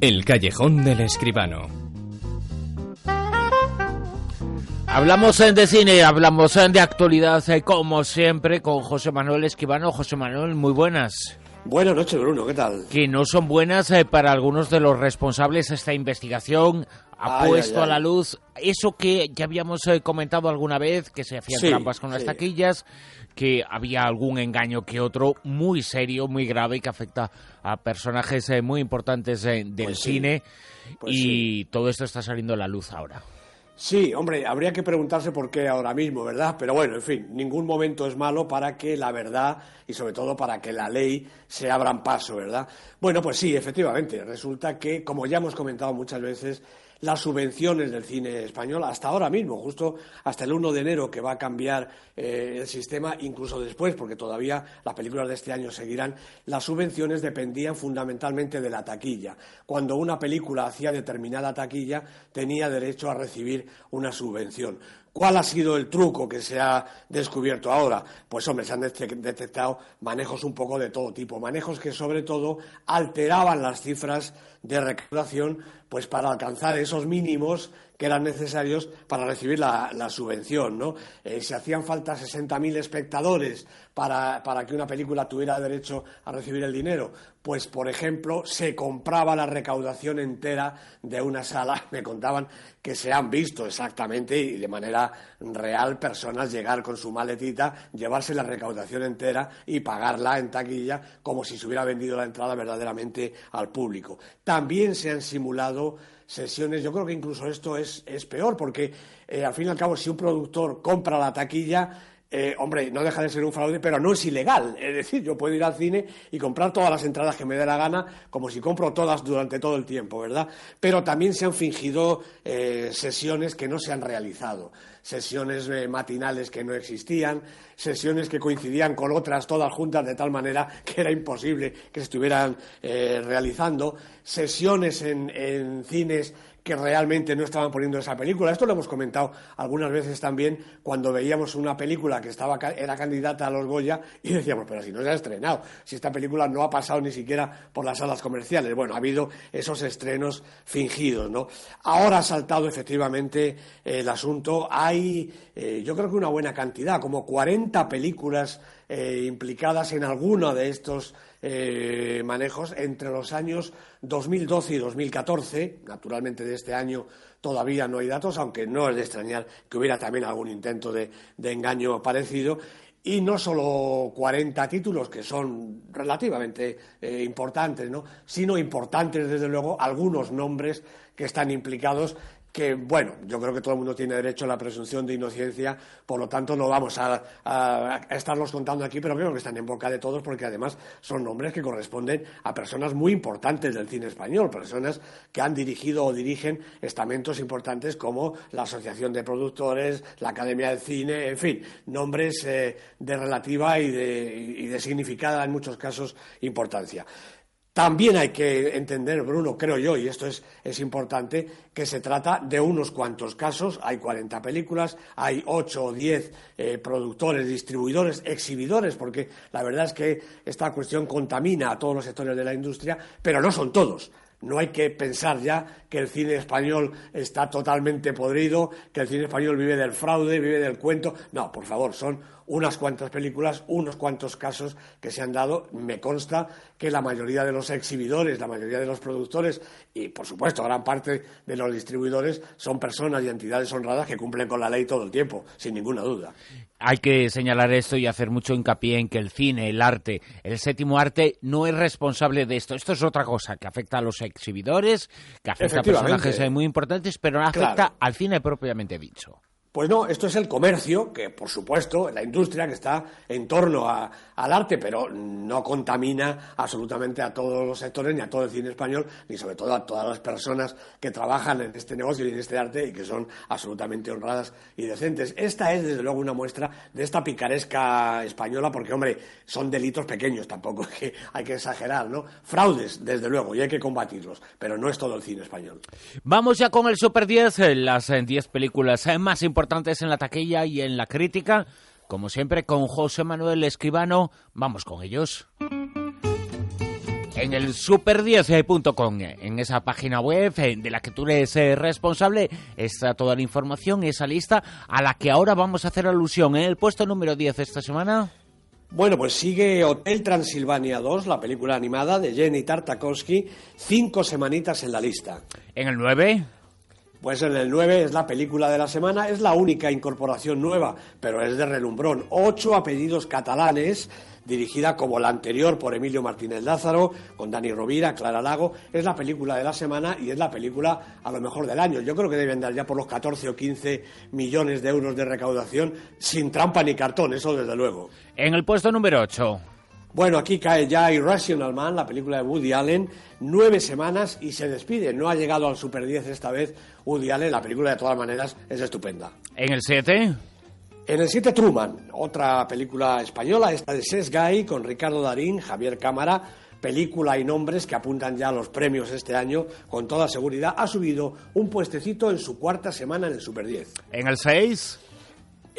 El callejón del escribano. Hablamos de cine, hablamos de actualidad, eh, como siempre, con José Manuel Escribano. José Manuel, muy buenas. Buenas noches, Bruno, ¿qué tal? Que no son buenas eh, para algunos de los responsables esta investigación. Ha puesto a la luz eso que ya habíamos eh, comentado alguna vez, que se hacían trampas con las taquillas, que había algún engaño que otro muy serio, muy grave, que afecta a personajes muy importantes del pues cine. Pues y todo esto está saliendo a la luz ahora. Sí, hombre, habría que preguntarse por qué ahora mismo, ¿verdad? Pero bueno, en fin, ningún momento es malo para que la verdad y sobre todo para que la ley se abran paso, ¿verdad? Bueno, pues sí, efectivamente, resulta que, como ya hemos comentado muchas veces, las subvenciones del cine español hasta ahora mismo, justo hasta el 1 de enero que va a cambiar eh, el sistema, incluso después, porque todavía las películas de este año seguirán, las subvenciones dependían fundamentalmente de la taquilla. Cuando una película hacía determinada taquilla, tenía derecho a recibir una subvención. ¿Cuál ha sido el truco que se ha descubierto ahora? Pues, hombre, se han detectado manejos un poco de todo tipo, manejos que sobre todo alteraban las cifras de recaudación pues para alcanzar esos mínimos que eran necesarios para recibir la, subvención. ¿no? Eh, si hacían falta 60.000 espectadores para, para, que una película tuviera derecho a recibir el dinero, pues, por ejemplo, se compraba la recaudación entera de una sala. Me contaban que se han visto exactamente y de manera real personas llegar con su maletita, llevarse la recaudación entera y pagarla en taquilla como si se hubiera vendido la entrada verdaderamente al público. También se han simulado sesiones. Yo creo que incluso esto es, es peor, porque eh, al fin y al cabo, si un productor compra la taquilla, eh, hombre, no deja de ser un fraude, pero no es ilegal. Es decir, yo puedo ir al cine y comprar todas las entradas que me dé la gana, como si compro todas durante todo el tiempo, ¿verdad? Pero también se han fingido eh, sesiones que no se han realizado, sesiones matinales que no existían, sesiones que coincidían con otras todas juntas de tal manera que era imposible que se estuvieran realizando, sesiones en cines que realmente no estaban poniendo esa película. Esto lo hemos comentado algunas veces también cuando veíamos una película que estaba, era candidata a los Goya y decíamos, pero si no se ha estrenado, si esta película no ha pasado ni siquiera por las salas comerciales. Bueno, ha habido esos estrenos fingidos, ¿no? Ahora ha saltado efectivamente el asunto. Hay, eh, yo creo que una buena cantidad, como 40 películas eh, implicadas en alguno de estos eh, manejos entre los años 2012 y 2014. Naturalmente de este año todavía no hay datos, aunque no es de extrañar que hubiera también algún intento de, engaño parecido. Y no solo 40 títulos, que son relativamente eh, importantes, ¿no? sino importantes, desde luego, algunos nombres que están implicados que, bueno, yo creo que todo el mundo tiene derecho a la presunción de inocencia, por lo tanto no vamos a, estarlos contando aquí, pero creo que están en boca de todos porque además son nombres que corresponden a personas muy importantes del cine español, personas que han dirigido o dirigen estamentos importantes como la Asociación de Productores, la Academia del Cine, en fin, nombres eh, de relativa y de, y de significada en muchos casos importancia. También hay que entender, Bruno, creo yo, y esto es, importante, que se trata de unos cuantos casos. Hay 40 películas, hay 8 o 10 eh, productores, distribuidores, exhibidores, porque la verdad es que esta cuestión contamina a todos los sectores de la industria, pero no son todos. No hay que pensar ya que el cine español está totalmente podrido, que el cine español vive del fraude, vive del cuento. No, por favor, son unas cuantas películas, unos cuantos casos que se han dado. Me consta que la mayoría de los exhibidores, la mayoría de los productores y, por supuesto, gran parte de los distribuidores son personas y entidades honradas que cumplen con la ley todo el tiempo, sin ninguna duda. Hay que señalar esto y hacer mucho hincapié en que el cine, el arte, el séptimo arte no es responsable de esto. Esto es otra cosa que afecta a los exhibidores, que afecta a personajes muy importantes, pero no afecta al cine propiamente dicho. Pues no, esto es el comercio, que por supuesto, la industria que está en torno al arte, pero no contamina absolutamente a todos los sectores, ni a todo el cine español, ni sobre todo a todas las personas que trabajan en este negocio y en este arte y que son absolutamente honradas y decentes. Esta es, desde luego, una muestra de esta picaresca española, porque, hombre, son delitos pequeños, tampoco que hay que exagerar, ¿no? Fraudes, desde luego, y hay que combatirlos, pero no es todo el cine español. Vamos ya con el Super 10, eh, las 10 eh, películas eh, más importantes importantes en la taquilla y en la crítica. Como siempre, con José Manuel Escribano, vamos con ellos. en el super10.com. En esa página web eh, de la que tú eres eh, responsable está toda la información, esa lista a la que ahora vamos a hacer alusión. En el puesto número 10 esta semana. Bueno, pues sigue Hotel Transilvania 2, la película animada de Jenny Tartakovsky, cinco semanitas en la lista. En el 9. Pues en el 9 es la película de la semana, es la única incorporación nueva, pero es de relumbrón. Ocho apellidos catalanes, dirigida como la anterior por Emilio Martínez Lázaro, con Dani Rovira, Clara Lago. Es la película de la semana y es la película a lo mejor del año. Yo creo que deben dar ya por los 14 o 15 millones de euros de recaudación, sin trampa ni cartón, eso desde luego. En el puesto número 8. Bueno, aquí cae ya Irrational Man, la película de Woody Allen, nueve semanas y se despide. No ha llegado al Super 10 esta vez Woody Allen, la película de todas maneras es estupenda. En el 7. En el 7 Truman, otra película española, esta de Ses Guy, con Ricardo Darín, Javier Cámara, película y nombres que apuntan ya a los premios este año, con toda seguridad, ha subido un puestecito en su cuarta semana en el Super 10. En el 6.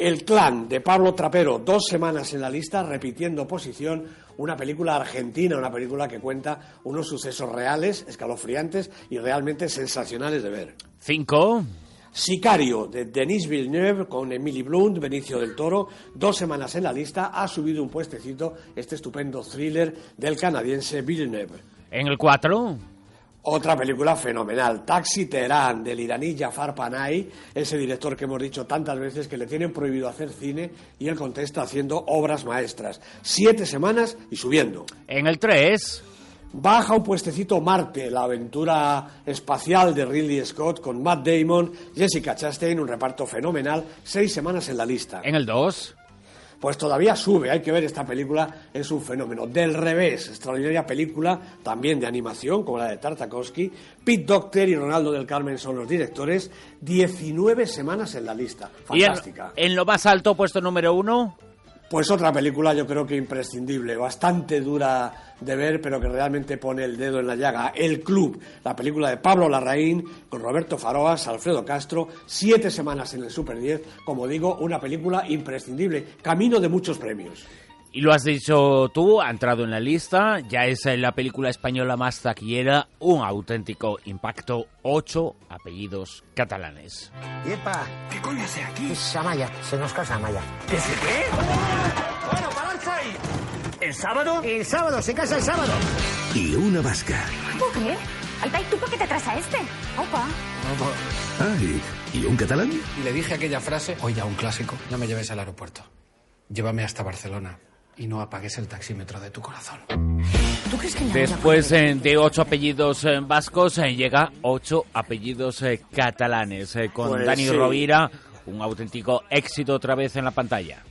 El clan de Pablo Trapero, dos semanas en la lista, repitiendo posición, una película argentina, una película que cuenta unos sucesos reales, escalofriantes y realmente sensacionales de ver. Cinco. Sicario, de Denis Villeneuve, con Emily Blunt, Benicio del Toro, dos semanas en la lista, ha subido un puestecito este estupendo thriller del canadiense Villeneuve. En el 4. Otra película fenomenal, Taxi Teherán, del iraní Jafar Panay, ese director que hemos dicho tantas veces que le tienen prohibido hacer cine y él contesta haciendo obras maestras. Siete semanas y subiendo. En el 3. Baja un puestecito Marte, la aventura espacial de Ridley Scott con Matt Damon, Jessica Chastain, un reparto fenomenal, seis semanas en la lista. En el 2 pues todavía sube. Hay que ver esta película, es un fenómeno. Del revés, extraordinaria película, también de animación, como la de Tartakovsky. Pete Docter y Ronaldo del Carmen son los directores. 19 semanas en la lista. Fantástica. en, lo más alto, puesto número uno. Pues otra película yo creo que imprescindible, bastante dura de ver, pero que realmente pone el dedo en la llaga. El Club, la película de Pablo Larraín, con Roberto Faroas, Alfredo Castro, siete semanas en el Super 10, como digo, una película imprescindible, camino de muchos premios. Y lo has dicho tú, ha entrado en la lista, ya es la película española más taquillera, un auténtico impacto, ocho apellidos catalanes. ¡Epa! ¿Qué coño hace aquí? Es Amaya, se nos casa Amaya. ¿Qué se qué? ¡Bueno, pararse ahí! ¿El sábado? El sábado, se casa el sábado. Y una vasca. ¿Puedo creer? Alta, ¿y tú por qué te traes a este? Opa. Ay, ¿y un catalán? Y le dije aquella frase, hoy ya un clásico, no me lleves al aeropuerto. Llévame hasta Barcelona y no apagues el taxímetro de tu corazón. ¿Tú crees que Después eh, de ocho apellidos eh, vascos, eh, llega ocho apellidos catalanes, con Pues Dani sí. Rovira, un auténtico éxito otra vez en la pantalla.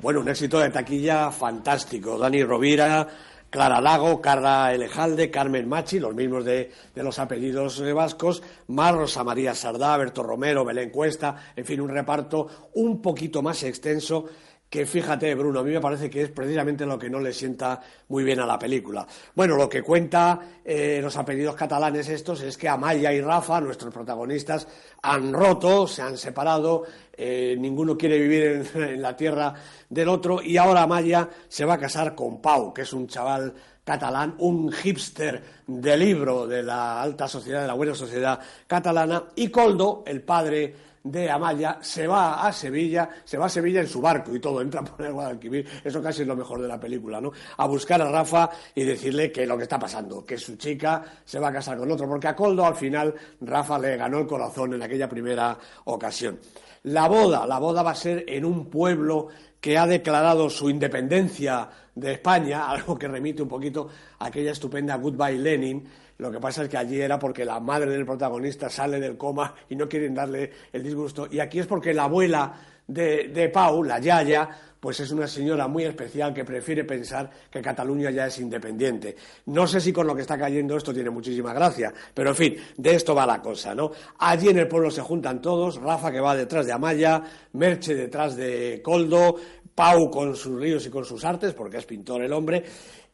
Bueno, un éxito de taquilla fantástico. Dani Rovira, Clara Lago, Carla Elejalde, Carmen Machi, los mismos de, de los apellidos eh, vascos, más Rosa María Sardá, Berto Romero, Belén Cuesta, en fin, un reparto un poquito más extenso que fíjate, Bruno, a mí me parece que es precisamente lo que no le sienta muy bien a la película. Bueno, lo que cuenta eh, los apellidos catalanes estos es que Amaya y Rafa, nuestros protagonistas, han roto, se han separado, eh, ninguno quiere vivir en, en la tierra del otro y ahora Amaya se va a casar con Pau, que es un chaval catalán, un hipster de libro de la alta sociedad, de la buena sociedad catalana, y Coldo, el padre de Amaya se va a Sevilla, se va a Sevilla en su barco y todo, entra por el Guadalquivir, eso casi es lo mejor de la película, ¿no? A buscar a Rafa y decirle que lo que está pasando, que su chica se va a casar con otro, porque a Coldo al final Rafa le ganó el corazón en aquella primera ocasión. La boda, la boda va a ser en un pueblo que ha declarado su independencia de España, algo que remite un poquito a aquella estupenda Goodbye Lenin. Lo que pasa es que allí era porque la madre del protagonista sale del coma y no quieren darle el disgusto. Y aquí es porque la abuela de, de Pau, la Yaya, pues es una señora muy especial que prefiere pensar que Cataluña ya es independiente. No sé si con lo que está cayendo esto tiene muchísima gracia, pero en fin, de esto va la cosa, ¿no? Allí en el pueblo se juntan todos, Rafa que va detrás de Amaya, Merche detrás de Coldo, Pau con sus ríos y con sus artes, porque es pintor el hombre,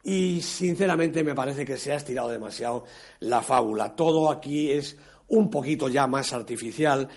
y sinceramente me parece que se ha estirado demasiado la fábula. Todo aquí es un poquito ya más artificial,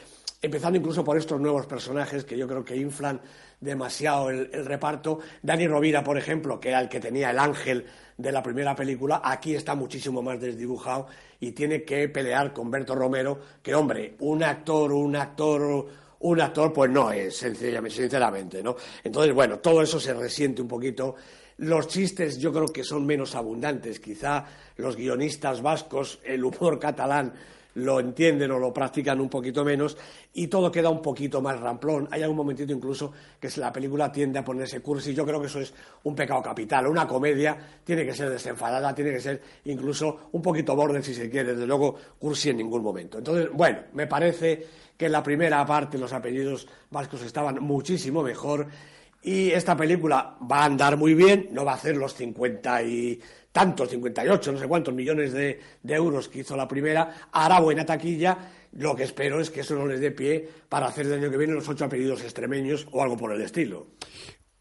empezando incluso por estos nuevos personajes que yo creo que inflan demasiado el, reparto. Dani Rovira, por ejemplo, que era el que tenía el ángel de la primera película, aquí está muchísimo más desdibujado y tiene que pelear con Berto Romero, que hombre, un actor, un actor, un actor, pues no es, sencillamente, sinceramente, ¿no? Entonces, bueno, todo eso se resiente un poquito. Los chistes yo creo que son menos abundantes, quizá los guionistas vascos, el humor catalán lo entienden o lo practican un poquito menos y todo queda un poquito más ramplón. Hay algún momentito incluso que la película tiende a ponerse cursi. Yo creo que eso es un pecado capital. Una comedia tiene que ser desenfadada, tiene que ser incluso un poquito borde si se quiere. Desde luego, cursi en ningún momento. Entonces, bueno, me parece que en la primera parte los apellidos vascos estaban muchísimo mejor y esta película va a andar muy bien, no va a hacer los 50 y tantos, 58, no sé cuántos millones de, de, euros que hizo la primera, hará buena taquilla. Lo que espero es que eso no les dé pie para hacer el año que viene los ocho apellidos extremeños o algo por el estilo.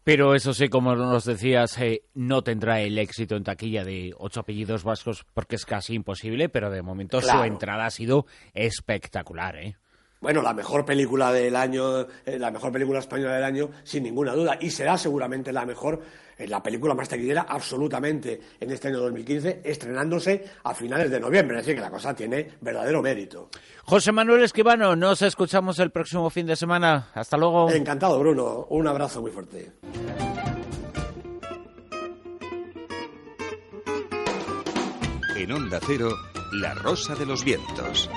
Pero eso sí, como nos decías, eh, no tendrá el éxito en taquilla de ocho apellidos vascos porque es casi imposible, pero de momento claro. su entrada ha sido espectacular, ¿eh? Bueno, la mejor película del año, eh, la mejor película española del año, sin ninguna duda, y será seguramente la mejor, eh, la película más taquillera, absolutamente, en este año 2015, estrenándose a finales de noviembre, es decir, que la cosa tiene verdadero mérito. José Manuel Esquivano, nos escuchamos el próximo fin de semana. Hasta luego. Encantado, Bruno. Un abrazo muy fuerte. En Onda Cero, La Rosa de los Vientos.